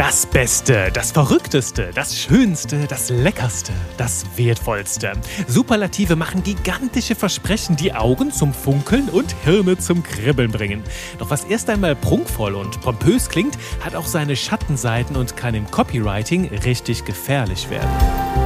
Das Beste, das Verrückteste, das Schönste, das Leckerste, das Wertvollste. Superlative machen gigantische Versprechen, die Augen zum Funkeln und Hirne zum Kribbeln bringen. Doch was erst einmal prunkvoll und pompös klingt, hat auch seine Schattenseiten und kann im Copywriting richtig gefährlich werden.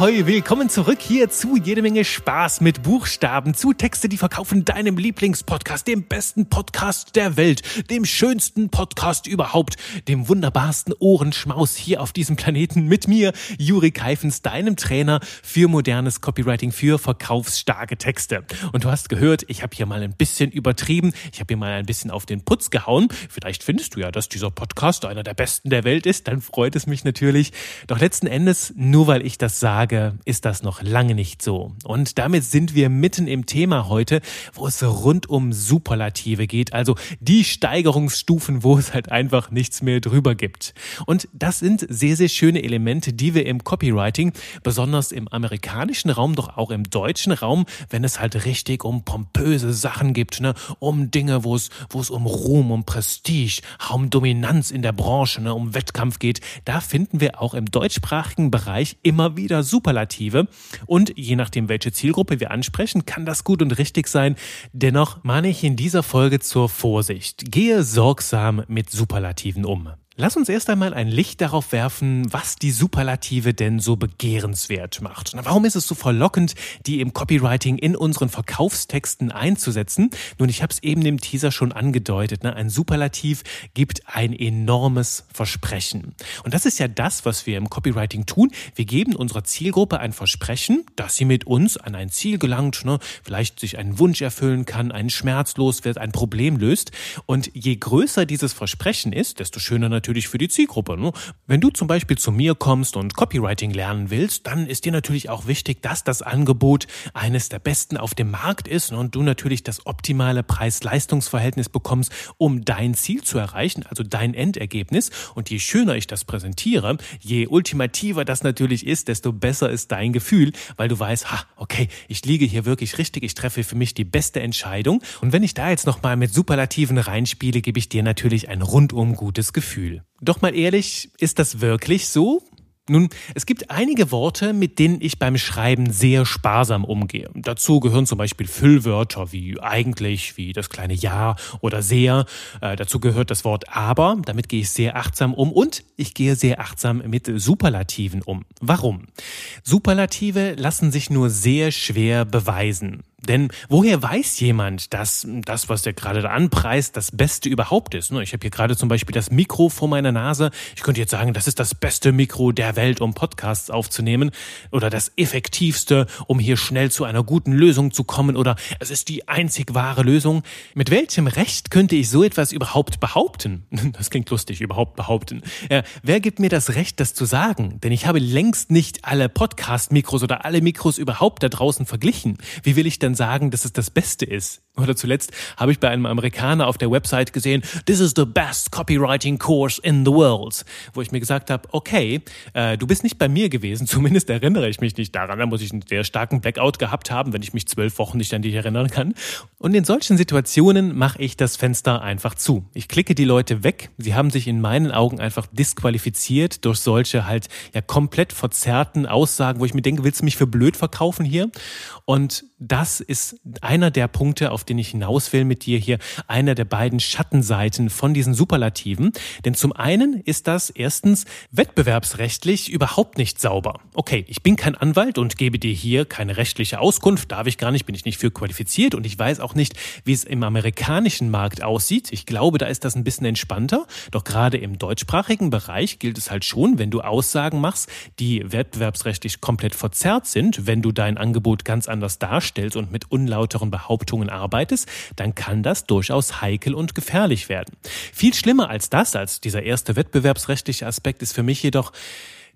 Ahoi, willkommen zurück hier zu jede Menge Spaß mit Buchstaben, zu Texte, die verkaufen deinem Lieblingspodcast, dem besten Podcast der Welt, dem schönsten Podcast überhaupt, dem wunderbarsten Ohrenschmaus hier auf diesem Planeten mit mir, Juri Keifens, deinem Trainer für modernes Copywriting, für verkaufsstarke Texte. Und du hast gehört, ich habe hier mal ein bisschen übertrieben, ich habe hier mal ein bisschen auf den Putz gehauen. Vielleicht findest du ja, dass dieser Podcast einer der besten der Welt ist, dann freut es mich natürlich. Doch letzten Endes, nur weil ich das sage, Tage ist das noch lange nicht so. Und damit sind wir mitten im Thema heute, wo es rund um Superlative geht, also die Steigerungsstufen, wo es halt einfach nichts mehr drüber gibt. Und das sind sehr, sehr schöne Elemente, die wir im Copywriting, besonders im amerikanischen Raum, doch auch im deutschen Raum, wenn es halt richtig um pompöse Sachen gibt, ne, um Dinge, wo es, wo es um Ruhm, um Prestige, um Dominanz in der Branche, ne, um Wettkampf geht, da finden wir auch im deutschsprachigen Bereich immer wieder super Superlative. Und je nachdem, welche Zielgruppe wir ansprechen, kann das gut und richtig sein. Dennoch mahne ich in dieser Folge zur Vorsicht. Gehe sorgsam mit Superlativen um. Lass uns erst einmal ein Licht darauf werfen, was die Superlative denn so begehrenswert macht. Warum ist es so verlockend, die im Copywriting in unseren Verkaufstexten einzusetzen? Nun, ich habe es eben im Teaser schon angedeutet. Ne? Ein Superlativ gibt ein enormes Versprechen. Und das ist ja das, was wir im Copywriting tun. Wir geben unserer Zielgruppe ein Versprechen, dass sie mit uns an ein Ziel gelangt, ne? vielleicht sich einen Wunsch erfüllen kann, einen Schmerz los wird, ein Problem löst. Und je größer dieses Versprechen ist, desto schöner natürlich natürlich für die Zielgruppe. Ne? Wenn du zum Beispiel zu mir kommst und Copywriting lernen willst, dann ist dir natürlich auch wichtig, dass das Angebot eines der besten auf dem Markt ist und du natürlich das optimale Preis-Leistungs-Verhältnis bekommst, um dein Ziel zu erreichen, also dein Endergebnis. Und je schöner ich das präsentiere, je ultimativer das natürlich ist, desto besser ist dein Gefühl, weil du weißt, ha, okay, ich liege hier wirklich richtig, ich treffe für mich die beste Entscheidung. Und wenn ich da jetzt nochmal mit Superlativen reinspiele, gebe ich dir natürlich ein rundum gutes Gefühl. Doch mal ehrlich, ist das wirklich so? Nun, es gibt einige Worte, mit denen ich beim Schreiben sehr sparsam umgehe. Dazu gehören zum Beispiel Füllwörter wie eigentlich, wie das kleine Ja oder sehr. Äh, dazu gehört das Wort aber, damit gehe ich sehr achtsam um und ich gehe sehr achtsam mit Superlativen um. Warum? Superlative lassen sich nur sehr schwer beweisen. Denn woher weiß jemand, dass das, was der gerade da anpreist, das Beste überhaupt ist? Ich habe hier gerade zum Beispiel das Mikro vor meiner Nase. Ich könnte jetzt sagen, das ist das beste Mikro der Welt, um Podcasts aufzunehmen. Oder das effektivste, um hier schnell zu einer guten Lösung zu kommen. Oder es ist die einzig wahre Lösung. Mit welchem Recht könnte ich so etwas überhaupt behaupten? Das klingt lustig, überhaupt behaupten. Ja, wer gibt mir das Recht, das zu sagen? Denn ich habe längst nicht alle Podcast-Mikros oder alle Mikros überhaupt da draußen verglichen. Wie will ich denn sagen, dass es das Beste ist? Oder zuletzt habe ich bei einem Amerikaner auf der Website gesehen, this is the best copywriting course in the world. Wo ich mir gesagt habe, okay, äh, du bist nicht bei mir gewesen, zumindest erinnere ich mich nicht daran. Da muss ich einen sehr starken Blackout gehabt haben, wenn ich mich zwölf Wochen nicht an dich erinnern kann. Und in solchen Situationen mache ich das Fenster einfach zu. Ich klicke die Leute weg. Sie haben sich in meinen Augen einfach disqualifiziert durch solche halt ja komplett verzerrten Aussagen, wo ich mir denke, willst du mich für blöd verkaufen hier? Und das ist einer der Punkte, auf den ich hinaus will mit dir hier, einer der beiden Schattenseiten von diesen Superlativen. Denn zum einen ist das erstens wettbewerbsrechtlich überhaupt nicht sauber. Okay, ich bin kein Anwalt und gebe dir hier keine rechtliche Auskunft, darf ich gar nicht, bin ich nicht für qualifiziert und ich weiß auch nicht, wie es im amerikanischen Markt aussieht. Ich glaube, da ist das ein bisschen entspannter. Doch gerade im deutschsprachigen Bereich gilt es halt schon, wenn du Aussagen machst, die wettbewerbsrechtlich komplett verzerrt sind, wenn du dein Angebot ganz anders darstellst und mit unlauteren Behauptungen arbeitest, arbeitest, dann kann das durchaus heikel und gefährlich werden. Viel schlimmer als das, als dieser erste wettbewerbsrechtliche Aspekt ist für mich jedoch,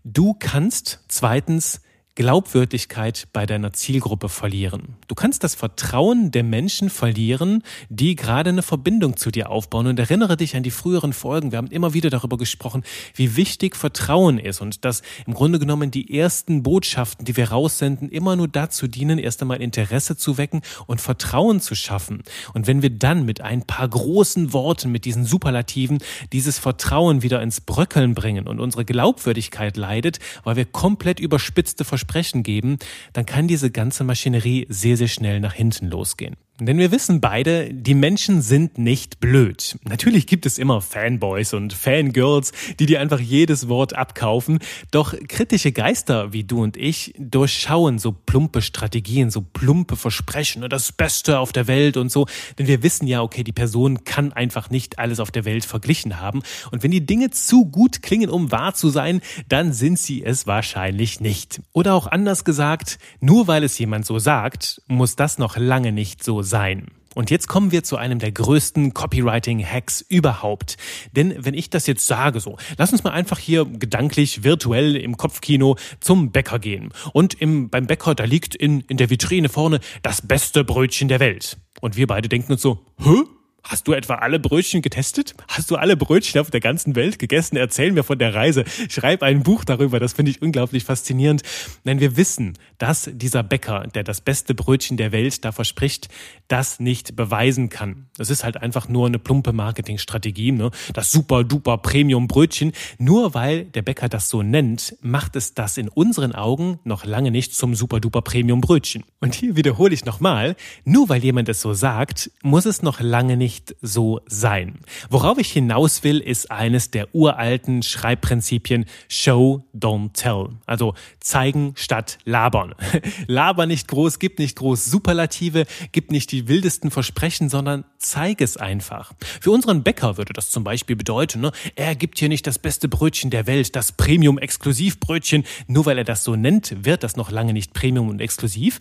du kannst zweitens Glaubwürdigkeit bei deiner Zielgruppe verlieren. Du kannst das Vertrauen der Menschen verlieren, die gerade eine Verbindung zu dir aufbauen. Und erinnere dich an die früheren Folgen. Wir haben immer wieder darüber gesprochen, wie wichtig Vertrauen ist und dass im Grunde genommen die ersten Botschaften, die wir raussenden, immer nur dazu dienen, erst einmal Interesse zu wecken und Vertrauen zu schaffen. Und wenn wir dann mit ein paar großen Worten, mit diesen Superlativen, dieses Vertrauen wieder ins Bröckeln bringen und unsere Glaubwürdigkeit leidet, weil wir komplett überspitzte Versprechen Versprechen geben, dann kann diese ganze Maschinerie sehr, sehr schnell nach hinten losgehen. Denn wir wissen beide, die Menschen sind nicht blöd. Natürlich gibt es immer Fanboys und Fangirls, die dir einfach jedes Wort abkaufen. Doch kritische Geister wie du und ich durchschauen so plumpe Strategien, so plumpe Versprechen, und das Beste auf der Welt und so. Denn wir wissen ja, okay, die Person kann einfach nicht alles auf der Welt verglichen haben. Und wenn die Dinge zu gut klingen, um wahr zu sein, dann sind sie es wahrscheinlich nicht. Oder auch anders gesagt, nur weil es jemand so sagt, muss das noch lange nicht so sein. Und jetzt kommen wir zu einem der größten Copywriting-Hacks überhaupt. Denn wenn ich das jetzt sage, so, lass uns mal einfach hier gedanklich, virtuell im Kopfkino zum Bäcker gehen. Und im, beim Bäcker, da liegt in, in der Vitrine vorne das beste Brötchen der Welt. Und wir beide denken uns so, hä? Hast du etwa alle Brötchen getestet? Hast du alle Brötchen auf der ganzen Welt gegessen? Erzähl mir von der Reise. Schreib ein Buch darüber. Das finde ich unglaublich faszinierend. Denn wir wissen, dass dieser Bäcker, der das beste Brötchen der Welt da verspricht, das nicht beweisen kann. Das ist halt einfach nur eine plumpe Marketingstrategie. Ne? Das super duper Premium Brötchen. Nur weil der Bäcker das so nennt, macht es das in unseren Augen noch lange nicht zum super duper Premium Brötchen. Und hier wiederhole ich nochmal, nur weil jemand es so sagt, muss es noch lange nicht nicht so sein. Worauf ich hinaus will, ist eines der uralten Schreibprinzipien Show, don't tell. Also zeigen statt labern. Laber nicht groß, gib nicht groß Superlative, gib nicht die wildesten Versprechen, sondern zeig es einfach. Für unseren Bäcker würde das zum Beispiel bedeuten, ne, er gibt hier nicht das beste Brötchen der Welt, das Premium-Exklusivbrötchen. Nur weil er das so nennt, wird das noch lange nicht Premium und exklusiv.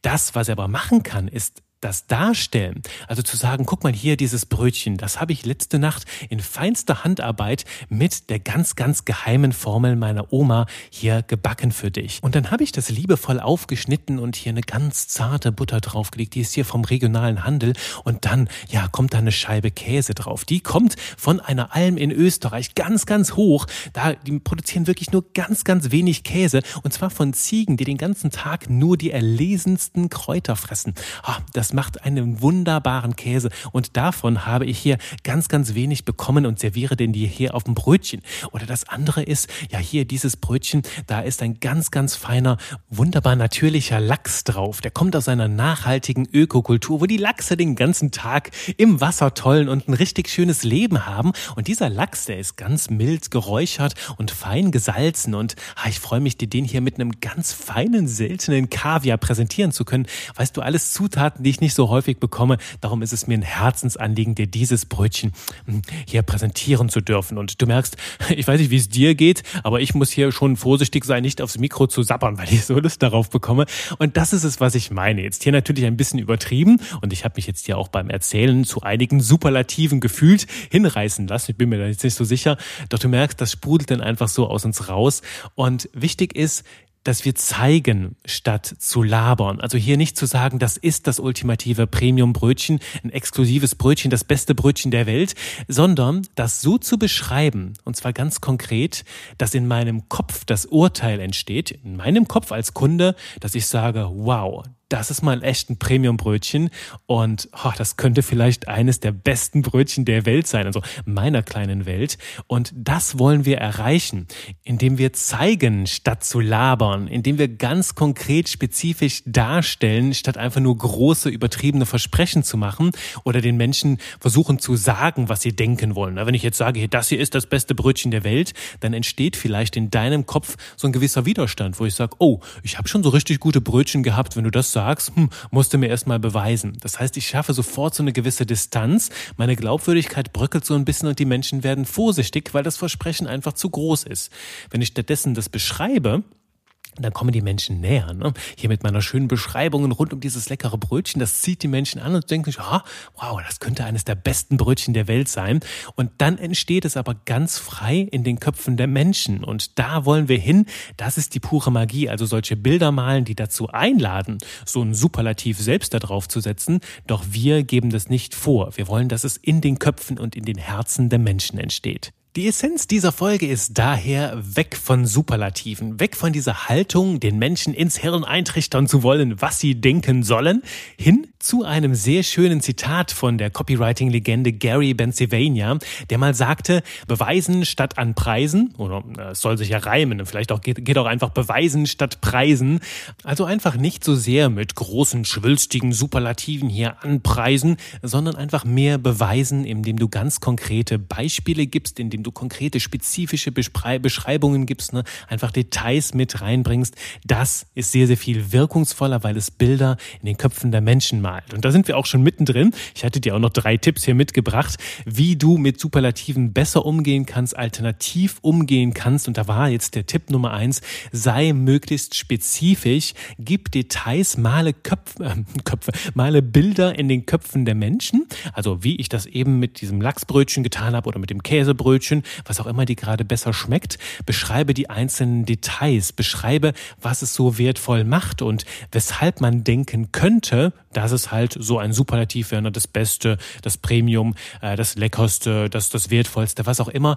Das, was er aber machen kann, ist das Darstellen, also zu sagen, guck mal hier dieses Brötchen, das habe ich letzte Nacht in feinster Handarbeit mit der ganz, ganz geheimen Formel meiner Oma hier gebacken für dich. Und dann habe ich das liebevoll aufgeschnitten und hier eine ganz zarte Butter draufgelegt, die ist hier vom regionalen Handel. Und dann, ja, kommt da eine Scheibe Käse drauf. Die kommt von einer Alm in Österreich ganz, ganz hoch. Da, die produzieren wirklich nur ganz, ganz wenig Käse. Und zwar von Ziegen, die den ganzen Tag nur die erlesensten Kräuter fressen. Ah, das macht einen wunderbaren Käse und davon habe ich hier ganz, ganz wenig bekommen und serviere den dir hier auf dem Brötchen. Oder das andere ist, ja hier dieses Brötchen, da ist ein ganz, ganz feiner, wunderbar natürlicher Lachs drauf. Der kommt aus einer nachhaltigen Ökokultur, wo die Lachse den ganzen Tag im Wasser tollen und ein richtig schönes Leben haben. Und dieser Lachs, der ist ganz mild geräuchert und fein gesalzen und ah, ich freue mich, dir den hier mit einem ganz feinen, seltenen Kaviar präsentieren zu können. Weißt du, alles Zutaten, die ich nicht so häufig bekomme. Darum ist es mir ein Herzensanliegen, dir dieses Brötchen hm, hier präsentieren zu dürfen. Und du merkst, ich weiß nicht, wie es dir geht, aber ich muss hier schon vorsichtig sein, nicht aufs Mikro zu sappern, weil ich so Lust darauf bekomme. Und das ist es, was ich meine. Jetzt hier natürlich ein bisschen übertrieben und ich habe mich jetzt hier auch beim Erzählen zu einigen Superlativen gefühlt hinreißen lassen. Ich bin mir da jetzt nicht so sicher. Doch du merkst, das sprudelt dann einfach so aus uns raus. Und wichtig ist, dass wir zeigen, statt zu labern. Also hier nicht zu sagen, das ist das ultimative Premium-Brötchen, ein exklusives Brötchen, das beste Brötchen der Welt, sondern das so zu beschreiben, und zwar ganz konkret, dass in meinem Kopf das Urteil entsteht, in meinem Kopf als Kunde, dass ich sage, wow, das ist mal echt ein Premium-Brötchen und oh, das könnte vielleicht eines der besten Brötchen der Welt sein, also meiner kleinen Welt. Und das wollen wir erreichen, indem wir zeigen, statt zu labern, indem wir ganz konkret spezifisch darstellen, statt einfach nur große, übertriebene Versprechen zu machen oder den Menschen versuchen zu sagen, was sie denken wollen. Wenn ich jetzt sage, das hier ist das beste Brötchen der Welt, dann entsteht vielleicht in deinem Kopf so ein gewisser Widerstand, wo ich sage, oh, ich habe schon so richtig gute Brötchen gehabt, wenn du das sagst, hm, musst du mir erstmal beweisen. Das heißt, ich schaffe sofort so eine gewisse Distanz, meine Glaubwürdigkeit bröckelt so ein bisschen und die Menschen werden vorsichtig, weil das Versprechen einfach zu groß ist. Wenn ich stattdessen das beschreibe, Und dann kommen die Menschen näher. Ne? Hier mit meiner schönen Beschreibung rund um dieses leckere Brötchen, das zieht die Menschen an und denken sich, ah, wow, das könnte eines der besten Brötchen der Welt sein. Und dann entsteht es aber ganz frei in den Köpfen der Menschen. Und da wollen wir hin. Das ist die pure Magie. Also solche Bilder malen, die dazu einladen, so ein Superlativ selbst da drauf zu setzen. Doch wir geben das nicht vor. Wir wollen, dass es in den Köpfen und in den Herzen der Menschen entsteht. Die Essenz dieser Folge ist daher weg von Superlativen, weg von dieser Haltung, den Menschen ins Hirn eintrichtern zu wollen, was sie denken sollen, hin zu einem sehr schönen Zitat von der Copywriting-Legende Gary Pennsylvania, der mal sagte, beweisen statt an Preisen, oder äh, es soll sich ja reimen, vielleicht auch geht, geht auch einfach beweisen statt preisen. Also einfach nicht so sehr mit großen, schwülstigen Superlativen hier anpreisen, sondern einfach mehr beweisen, indem du ganz konkrete Beispiele gibst, indem du konkrete, spezifische Beschreibungen gibst, ne? einfach Details mit reinbringst. Das ist sehr, sehr viel wirkungsvoller, weil es Bilder in den Köpfen der Menschen macht gemalt. Und da sind wir auch schon mittendrin. Ich hatte dir auch noch drei Tipps hier mitgebracht, wie du mit Superlativen besser umgehen kannst, alternativ umgehen kannst. Und da war jetzt der Tipp Nummer eins, sei möglichst spezifisch, gib Details, male Köpfe, äh, Köpfe, male Bilder in den Köpfen der Menschen. Also wie ich das eben mit diesem Lachsbrötchen getan habe oder mit dem Käsebrötchen, was auch immer dir gerade besser schmeckt. Beschreibe die einzelnen Details, beschreibe, was es so wertvoll macht und weshalb man denken könnte, dass es halt so ein Superlativ wäre, ne? das Beste, das Premium, äh, das Leckerste, das, das Wertvollste, was auch immer.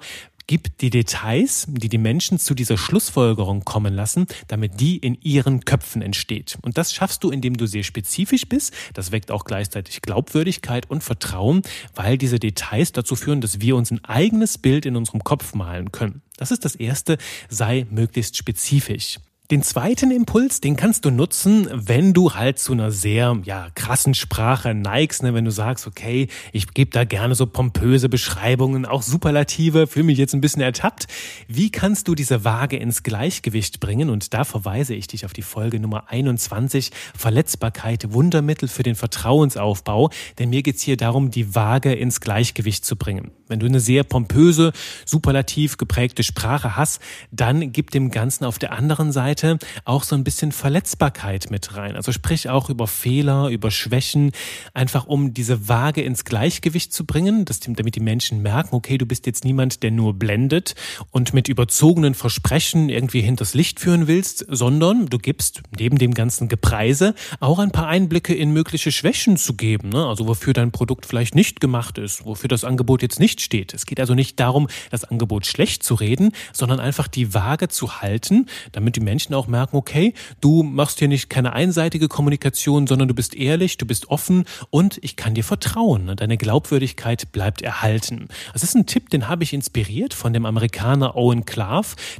Gib die Details, die die Menschen zu dieser Schlussfolgerung kommen lassen, damit die in ihren Köpfen entsteht. Und das schaffst du, indem du sehr spezifisch bist. Das weckt auch gleichzeitig Glaubwürdigkeit und Vertrauen, weil diese Details dazu führen, dass wir uns ein eigenes Bild in unserem Kopf malen können. Das ist das Erste, sei möglichst spezifisch. Den zweiten Impuls, den kannst du nutzen, wenn du halt zu einer sehr ja, krassen Sprache neigst, ne? wenn du sagst, okay, ich gebe da gerne so pompöse Beschreibungen, auch Superlative, fühle mich jetzt ein bisschen ertappt. Wie kannst du diese Waage ins Gleichgewicht bringen? Und da verweise ich dich auf die Folge Nummer 21, Verletzbarkeit, Wundermittel für den Vertrauensaufbau. Denn mir geht's hier darum, die Waage ins Gleichgewicht zu bringen. Wenn du eine sehr pompöse, superlativ geprägte Sprache hast, dann gib dem Ganzen auf der anderen Seite auch so ein bisschen Verletzbarkeit mit rein. Also sprich auch über Fehler, über Schwächen, einfach um diese Waage ins Gleichgewicht zu bringen, dass, damit die Menschen merken, okay, du bist jetzt niemand, der nur blendet und mit überzogenen Versprechen irgendwie hinters Licht führen willst, sondern du gibst neben dem ganzen Gepreise auch ein paar Einblicke in mögliche Schwächen zu geben. Ne? Also wofür dein Produkt vielleicht nicht gemacht ist, wofür das Angebot jetzt nicht steht. Es geht also nicht darum, das Angebot schlecht zu reden, sondern einfach die Waage zu halten, damit die Menschen auch merken, okay, du machst hier nicht keine einseitige Kommunikation, sondern du bist ehrlich, du bist offen und ich kann dir vertrauen. Deine Glaubwürdigkeit bleibt erhalten. Das ist ein Tipp, den habe ich inspiriert von dem Amerikaner Owen Clark.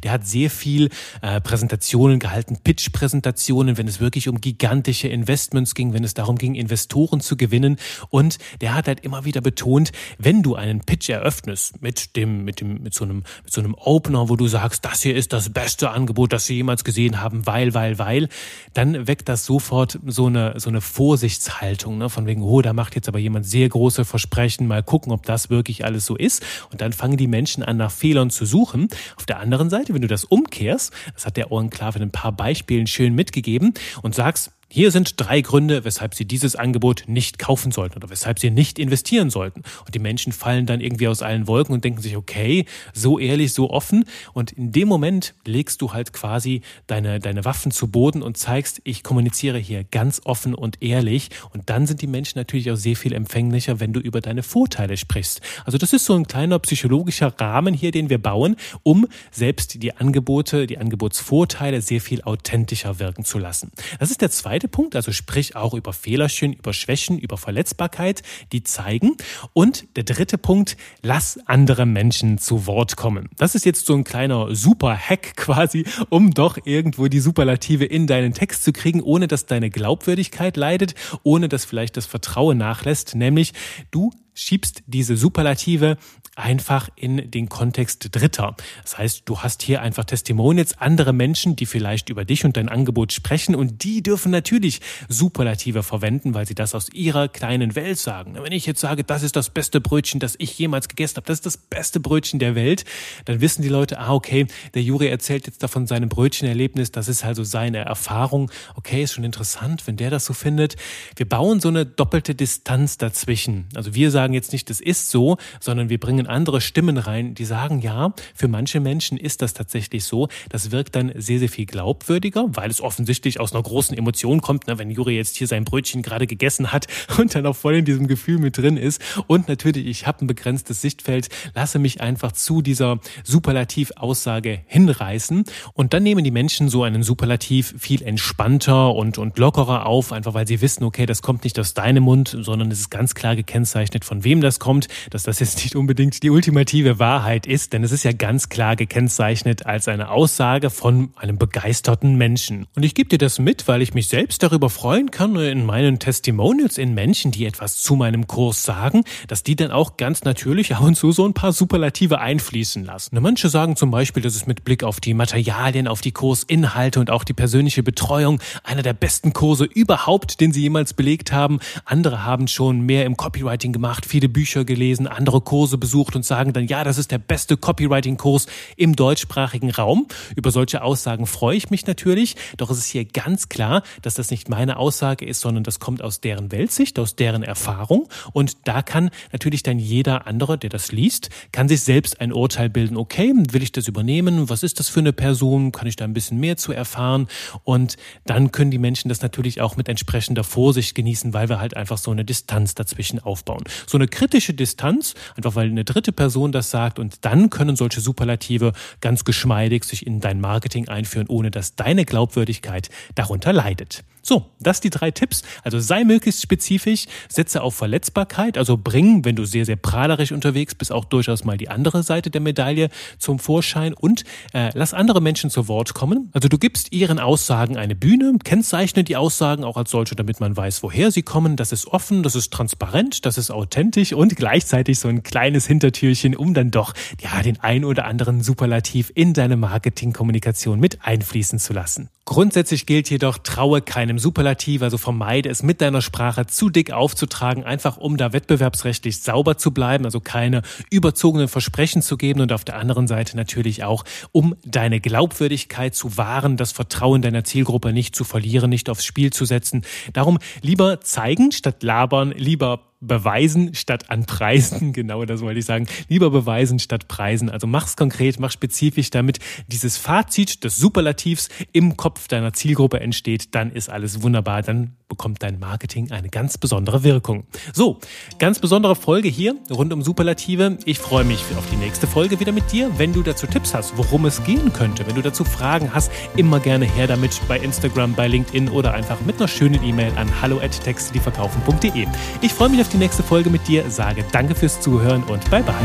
Der hat sehr viel äh, Präsentationen gehalten, Pitch-Präsentationen, wenn es wirklich um gigantische Investments ging, wenn es darum ging, Investoren zu gewinnen. Und der hat halt immer wieder betont, wenn du einen Pitch eröffnest mit dem, mit dem, mit so einem, mit so einem Opener, wo du sagst, das hier ist das beste Angebot, das sie jemals gesehen haben, weil, weil, weil, dann weckt das sofort so eine, so eine Vorsichtshaltung, ne, von wegen, oh, da macht jetzt aber jemand sehr große Versprechen, mal gucken, ob das wirklich alles so ist. Und dann fangen die Menschen an, nach Fehlern zu suchen. Auf der anderen Seite, wenn du das umkehrst, das hat der Owen Klar in ein paar Beispielen schön mitgegeben und sagst, hier sind drei Gründe, weshalb Sie dieses Angebot nicht kaufen sollten oder weshalb Sie nicht investieren sollten. Und die Menschen fallen dann irgendwie aus allen Wolken und denken sich, okay, so ehrlich, so offen. Und in dem Moment legst du halt quasi deine, deine Waffen zu Boden und zeigst, ich kommuniziere hier ganz offen und ehrlich. Und dann sind die Menschen natürlich auch sehr viel empfänglicher, wenn du über deine Vorteile sprichst. Also das ist so ein kleiner psychologischer Rahmen hier, den wir bauen, um selbst die Angebote, die Angebotsvorteile sehr viel authentischer wirken zu lassen. Das ist der zweite zweite Punkt, also sprich auch über Fehlerchen, über Schwächen, über Verletzbarkeit, die zeigen. Und der dritte Punkt, lass andere Menschen zu Wort kommen. Das ist jetzt so ein kleiner Super-Hack quasi, um doch irgendwo die Superlative in deinen Text zu kriegen, ohne dass deine Glaubwürdigkeit leidet, ohne dass vielleicht das Vertrauen nachlässt, nämlich du schiebst diese Superlative einfach in den Kontext Dritter. Das heißt, du hast hier einfach Testimonials, andere Menschen, die vielleicht über dich und dein Angebot sprechen und die dürfen natürlich Superlative verwenden, weil sie das aus ihrer kleinen Welt sagen. Wenn ich jetzt sage, das ist das beste Brötchen, das ich jemals gegessen habe, das ist das beste Brötchen der Welt, dann wissen die Leute, ah, okay, der Juri erzählt jetzt davon seinem Brötchenerlebnis, das ist also seine Erfahrung. Okay, ist schon interessant, wenn der das so findet. Wir bauen so eine doppelte Distanz dazwischen. Also wir sagen jetzt nicht, das ist so, sondern wir bringen andere Stimmen rein, die sagen, ja, für manche Menschen ist das tatsächlich so. Das wirkt dann sehr, sehr viel glaubwürdiger, weil es offensichtlich aus einer großen Emotion kommt, ne, wenn Juri jetzt hier sein Brötchen gerade gegessen hat und dann auch voll in diesem Gefühl mit drin ist. Und natürlich, ich habe ein begrenztes Sichtfeld, lasse mich einfach zu dieser Superlativ-Aussage hinreißen. Und dann nehmen die Menschen so einen Superlativ viel entspannter und, und lockerer auf, einfach weil sie wissen, okay, das kommt nicht aus deinem Mund, sondern es ist ganz klar gekennzeichnet, von wem das kommt, dass das jetzt nicht unbedingt die ultimative Wahrheit ist, denn es ist ja ganz klar gekennzeichnet als eine Aussage von einem begeisterten Menschen. Und ich gebe dir das mit, weil ich mich selbst darüber freuen kann in meinen Testimonials in Menschen, die etwas zu meinem Kurs sagen, dass die dann auch ganz natürlich ab und zu so ein paar Superlative einfließen lassen. Und manche sagen zum Beispiel, dass es mit Blick auf die Materialien, auf die Kursinhalte und auch die persönliche Betreuung einer der besten Kurse überhaupt, den sie jemals belegt haben. Andere haben schon mehr im Copywriting gemacht, viele Bücher gelesen, andere Kurse besucht und sagen dann, ja, das ist der beste Copywriting-Kurs im deutschsprachigen Raum. Über solche Aussagen freue ich mich natürlich. Doch es ist hier ganz klar, dass das nicht meine Aussage ist, sondern das kommt aus deren Weltsicht, aus deren Erfahrung. Und da kann natürlich dann jeder andere, der das liest, kann sich selbst ein Urteil bilden. Okay, will ich das übernehmen? Was ist das für eine Person? Kann ich da ein bisschen mehr zu erfahren? Und dann können die Menschen das natürlich auch mit entsprechender Vorsicht genießen, weil wir halt einfach so eine Distanz dazwischen aufbauen. So eine kritische Distanz, einfach weil eine dritte Person das sagt und dann können solche Superlative ganz geschmeidig sich in dein Marketing einführen, ohne dass deine Glaubwürdigkeit darunter leidet. So, das die drei Tipps. Also sei möglichst spezifisch, setze auf Verletzbarkeit, also bring, wenn du sehr, sehr prahlerisch unterwegs bist, auch durchaus mal die andere Seite der Medaille zum Vorschein und äh, lass andere Menschen zu Wort kommen. Also du gibst ihren Aussagen eine Bühne, kennzeichne die Aussagen auch als solche, damit man weiß, woher sie kommen. Das ist offen, das ist transparent, das ist authentisch und gleichzeitig so ein kleines Hintertürchen, um dann doch ja den ein oder anderen Superlativ in deine Marketingkommunikation mit einfließen zu lassen. Grundsätzlich gilt jedoch, traue keinem Superlativ, also vermeide es mit deiner Sprache zu dick aufzutragen, einfach um da wettbewerbsrechtlich sauber zu bleiben, also keine überzogenen Versprechen zu geben und auf der anderen Seite natürlich auch, um deine Glaubwürdigkeit zu wahren, das Vertrauen deiner Zielgruppe nicht zu verlieren, nicht aufs Spiel zu setzen. Darum lieber zeigen statt labern, lieber beweisen statt an Preisen. Genau das wollte ich sagen. Lieber beweisen statt preisen. Also mach's konkret, mach spezifisch, damit dieses Fazit des Superlativs im Kopf deiner Zielgruppe entsteht. Dann ist alles wunderbar. Dann bekommt dein Marketing eine ganz besondere Wirkung. So, ganz besondere Folge hier rund um Superlative. Ich freue mich auf die nächste Folge wieder mit dir. Wenn du dazu Tipps hast, worum es gehen könnte, wenn du dazu Fragen hast, immer gerne her damit bei Instagram, bei LinkedIn oder einfach mit einer schönen E-Mail an hallo@textedieverkaufen.de. Ich freue mich auf die nächste Folge mit dir, sage danke fürs Zuhören und bye bye.